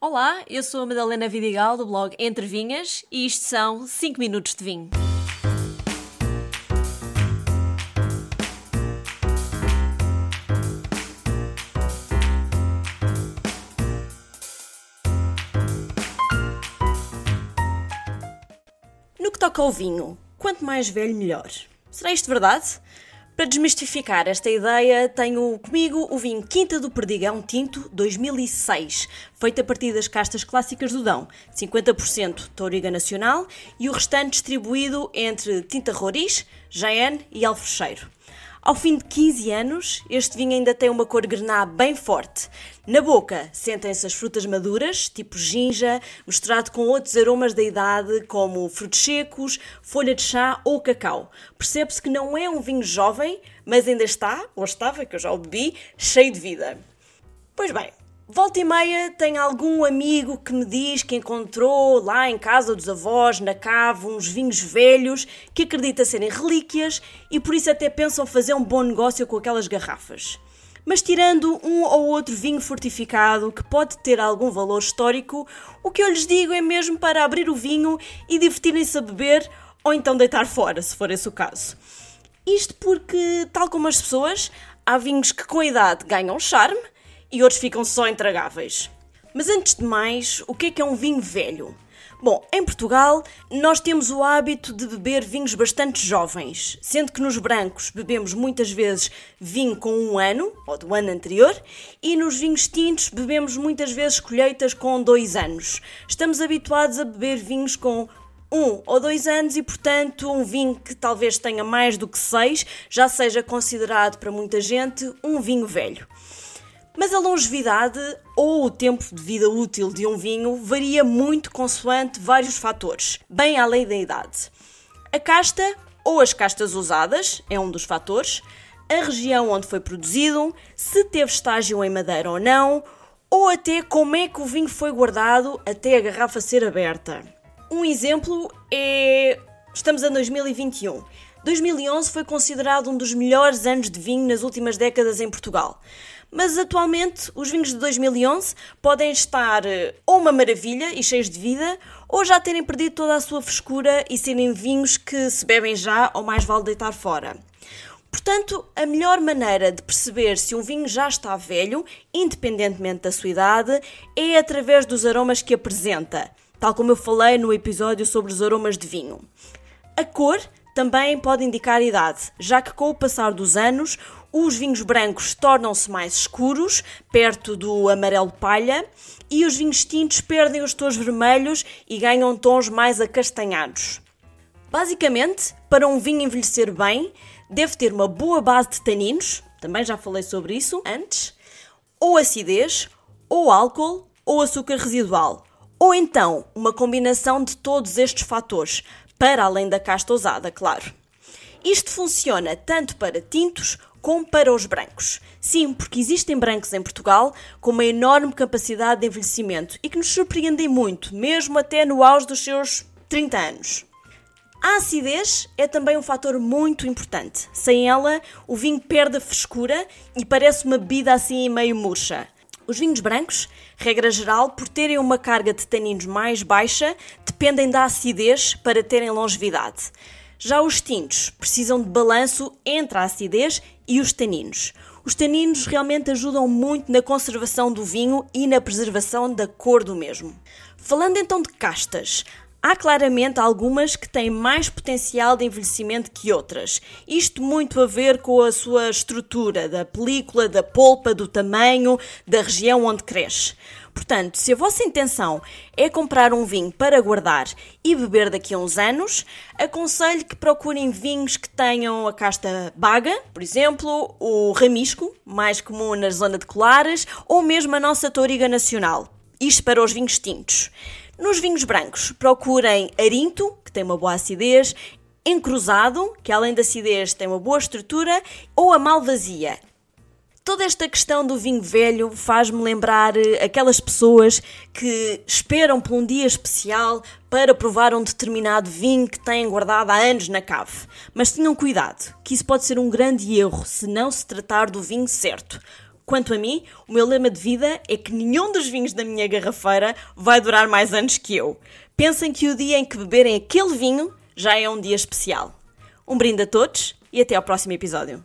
Olá, eu sou a Madalena Vidigal do blog Entre Vinhas e isto são 5 minutos de vinho. No que toca ao vinho, quanto mais velho, melhor. Será isto verdade? Para desmistificar esta ideia, tenho comigo o vinho Quinta do Perdigão Tinto 2006, feito a partir das castas clássicas do Dão, 50% Touriga Nacional e o restante distribuído entre Tinta Roriz, Jaén e Alfrecheiro. Ao fim de 15 anos, este vinho ainda tem uma cor grená bem forte. Na boca, sentem-se as frutas maduras, tipo ginja, misturado com outros aromas da idade, como frutos secos, folha de chá ou cacau. Percebe-se que não é um vinho jovem, mas ainda está, ou estava, que eu já o bebi, cheio de vida. Pois bem, Volta e meia tem algum amigo que me diz que encontrou lá em casa dos avós, na cave, uns vinhos velhos que acredita serem relíquias e por isso até pensam fazer um bom negócio com aquelas garrafas. Mas tirando um ou outro vinho fortificado que pode ter algum valor histórico, o que eu lhes digo é mesmo para abrir o vinho e divertirem-se a beber ou então deitar fora, se for esse o caso. Isto porque, tal como as pessoas, há vinhos que com a idade ganham charme e outros ficam só intragáveis. Mas antes de mais, o que é que é um vinho velho? Bom, em Portugal nós temos o hábito de beber vinhos bastante jovens, sendo que nos brancos bebemos muitas vezes vinho com um ano, ou do ano anterior, e nos vinhos tintos bebemos muitas vezes colheitas com dois anos. Estamos habituados a beber vinhos com um ou dois anos e, portanto, um vinho que talvez tenha mais do que seis já seja considerado para muita gente um vinho velho. Mas a longevidade ou o tempo de vida útil de um vinho varia muito consoante vários fatores, bem além da idade. A casta ou as castas usadas é um dos fatores, a região onde foi produzido, se teve estágio em madeira ou não, ou até como é que o vinho foi guardado até a garrafa ser aberta. Um exemplo é. Estamos em 2021. 2011 foi considerado um dos melhores anos de vinho nas últimas décadas em Portugal. Mas atualmente os vinhos de 2011 podem estar eh, ou uma maravilha e cheios de vida, ou já terem perdido toda a sua frescura e serem vinhos que se bebem já ou mais vale deitar fora. Portanto, a melhor maneira de perceber se um vinho já está velho, independentemente da sua idade, é através dos aromas que apresenta, tal como eu falei no episódio sobre os aromas de vinho. A cor também pode indicar idade, já que com o passar dos anos os vinhos brancos tornam-se mais escuros, perto do amarelo palha, e os vinhos tintos perdem os tons vermelhos e ganham tons mais acastanhados. Basicamente, para um vinho envelhecer bem, deve ter uma boa base de taninos, também já falei sobre isso antes, ou acidez, ou álcool, ou açúcar residual, ou então uma combinação de todos estes fatores, para além da casta usada, claro. Isto funciona tanto para tintos como para os brancos. Sim, porque existem brancos em Portugal com uma enorme capacidade de envelhecimento e que nos surpreendem muito, mesmo até no auge dos seus 30 anos. A acidez é também um fator muito importante. Sem ela, o vinho perde a frescura e parece uma bebida assim meio murcha. Os vinhos brancos, regra geral, por terem uma carga de taninos mais baixa, dependem da acidez para terem longevidade. Já os tintos precisam de balanço entre a acidez e os taninos. Os taninos realmente ajudam muito na conservação do vinho e na preservação da cor do mesmo. Falando então de castas, Há claramente algumas que têm mais potencial de envelhecimento que outras. Isto muito a ver com a sua estrutura, da película, da polpa, do tamanho, da região onde cresce. Portanto, se a vossa intenção é comprar um vinho para guardar e beber daqui a uns anos, aconselho que procurem vinhos que tenham a casta baga, por exemplo, o ramisco, mais comum na zona de colares, ou mesmo a nossa touriga nacional. Isto para os vinhos tintos. Nos vinhos brancos, procurem arinto, que tem uma boa acidez, encruzado, que além da acidez tem uma boa estrutura, ou a malvazia. Toda esta questão do vinho velho faz-me lembrar eh, aquelas pessoas que esperam por um dia especial para provar um determinado vinho que têm guardado há anos na cave. Mas tenham cuidado, que isso pode ser um grande erro se não se tratar do vinho certo. Quanto a mim, o meu lema de vida é que nenhum dos vinhos da minha garrafeira vai durar mais anos que eu. Pensem que o dia em que beberem aquele vinho já é um dia especial. Um brinde a todos e até ao próximo episódio.